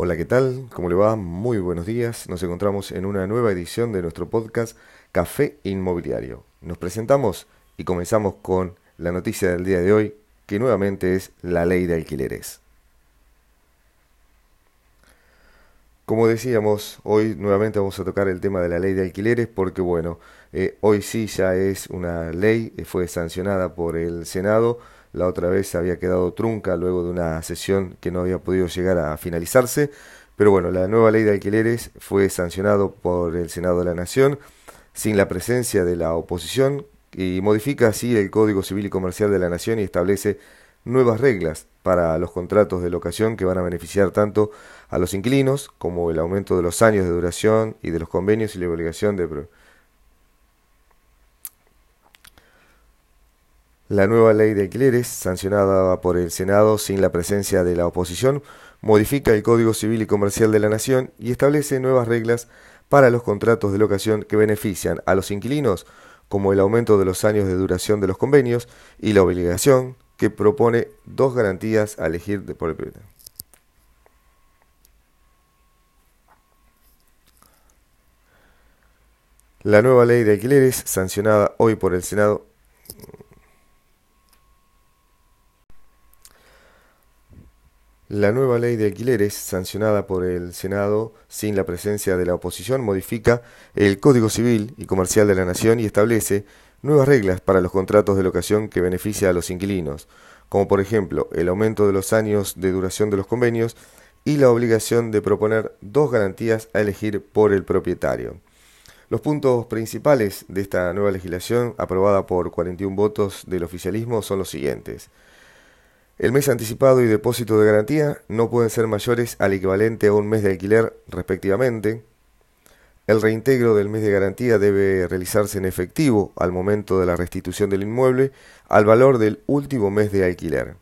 Hola, ¿qué tal? ¿Cómo le va? Muy buenos días. Nos encontramos en una nueva edición de nuestro podcast Café Inmobiliario. Nos presentamos y comenzamos con la noticia del día de hoy, que nuevamente es la ley de alquileres. Como decíamos, hoy nuevamente vamos a tocar el tema de la ley de alquileres porque bueno, eh, hoy sí ya es una ley, eh, fue sancionada por el Senado, la otra vez había quedado trunca luego de una sesión que no había podido llegar a finalizarse, pero bueno, la nueva ley de alquileres fue sancionado por el Senado de la Nación sin la presencia de la oposición y modifica así el Código Civil y Comercial de la Nación y establece nuevas reglas para los contratos de locación que van a beneficiar tanto a los inquilinos como el aumento de los años de duración y de los convenios y la obligación de... La nueva ley de alquileres, sancionada por el Senado sin la presencia de la oposición, modifica el Código Civil y Comercial de la Nación y establece nuevas reglas para los contratos de locación que benefician a los inquilinos, como el aumento de los años de duración de los convenios y la obligación que propone dos garantías a elegir por el propietario. La nueva ley de alquileres, sancionada hoy por el Senado, La nueva ley de alquileres, sancionada por el Senado sin la presencia de la oposición, modifica el Código Civil y Comercial de la Nación y establece nuevas reglas para los contratos de locación que beneficia a los inquilinos, como por ejemplo el aumento de los años de duración de los convenios y la obligación de proponer dos garantías a elegir por el propietario. Los puntos principales de esta nueva legislación, aprobada por 41 votos del oficialismo, son los siguientes. El mes anticipado y depósito de garantía no pueden ser mayores al equivalente a un mes de alquiler respectivamente. El reintegro del mes de garantía debe realizarse en efectivo al momento de la restitución del inmueble al valor del último mes de alquiler.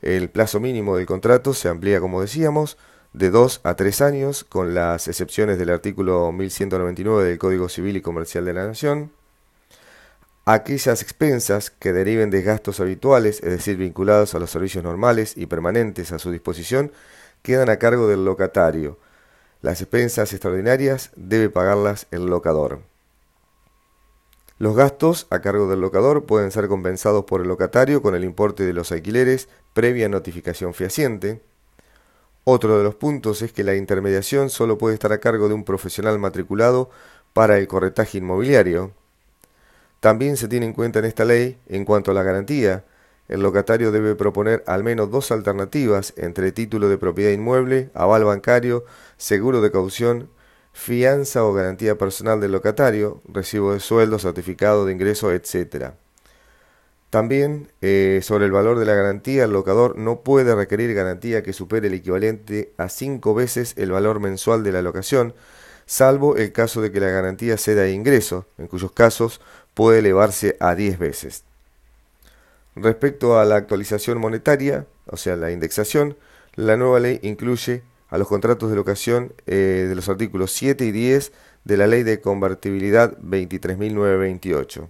El plazo mínimo del contrato se amplía, como decíamos, de 2 a 3 años, con las excepciones del artículo 1199 del Código Civil y Comercial de la Nación. Aquellas expensas que deriven de gastos habituales, es decir, vinculados a los servicios normales y permanentes a su disposición, quedan a cargo del locatario las expensas extraordinarias debe pagarlas el locador. Los gastos a cargo del locador pueden ser compensados por el locatario con el importe de los alquileres previa notificación fehaciente. Otro de los puntos es que la intermediación solo puede estar a cargo de un profesional matriculado para el corretaje inmobiliario. También se tiene en cuenta en esta ley, en cuanto a la garantía, el locatario debe proponer al menos dos alternativas entre título de propiedad inmueble, aval bancario, seguro de caución, fianza o garantía personal del locatario, recibo de sueldo, certificado de ingreso, etc. También, eh, sobre el valor de la garantía, el locador no puede requerir garantía que supere el equivalente a cinco veces el valor mensual de la locación, salvo el caso de que la garantía sea de ingreso, en cuyos casos puede elevarse a 10 veces. Respecto a la actualización monetaria, o sea, la indexación, la nueva ley incluye a los contratos de locación eh, de los artículos 7 y 10 de la Ley de Convertibilidad 23.928.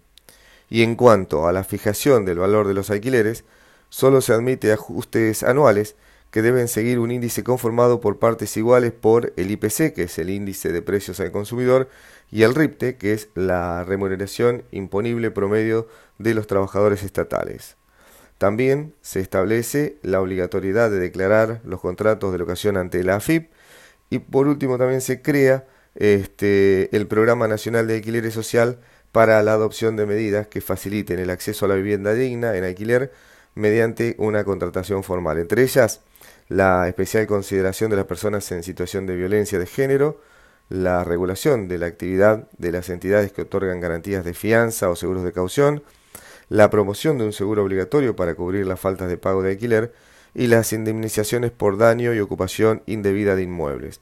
Y en cuanto a la fijación del valor de los alquileres, solo se admite ajustes anuales que deben seguir un índice conformado por partes iguales por el IPC, que es el índice de precios al consumidor, y el RIPTE, que es la remuneración imponible promedio de los trabajadores estatales. También se establece la obligatoriedad de declarar los contratos de locación ante la AFIP y por último también se crea este, el Programa Nacional de Alquiler Social para la adopción de medidas que faciliten el acceso a la vivienda digna en alquiler mediante una contratación formal. Entre ellas, la especial consideración de las personas en situación de violencia de género, la regulación de la actividad de las entidades que otorgan garantías de fianza o seguros de caución, la promoción de un seguro obligatorio para cubrir las faltas de pago de alquiler y las indemnizaciones por daño y ocupación indebida de inmuebles.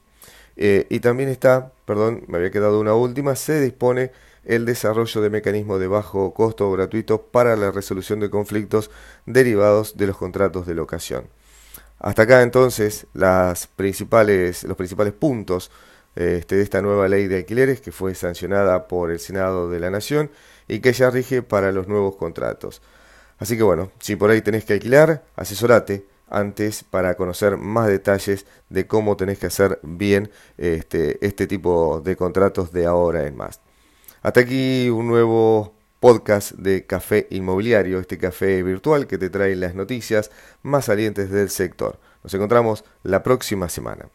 Eh, y también está, perdón, me había quedado una última, se dispone el desarrollo de mecanismos de bajo costo o gratuito para la resolución de conflictos derivados de los contratos de locación. Hasta acá entonces principales, los principales puntos este, de esta nueva ley de alquileres que fue sancionada por el Senado de la Nación y que ya rige para los nuevos contratos. Así que bueno, si por ahí tenés que alquilar, asesorate antes para conocer más detalles de cómo tenés que hacer bien este, este tipo de contratos de ahora en más. Hasta aquí un nuevo podcast de Café Inmobiliario, este café virtual que te trae las noticias más salientes del sector. Nos encontramos la próxima semana.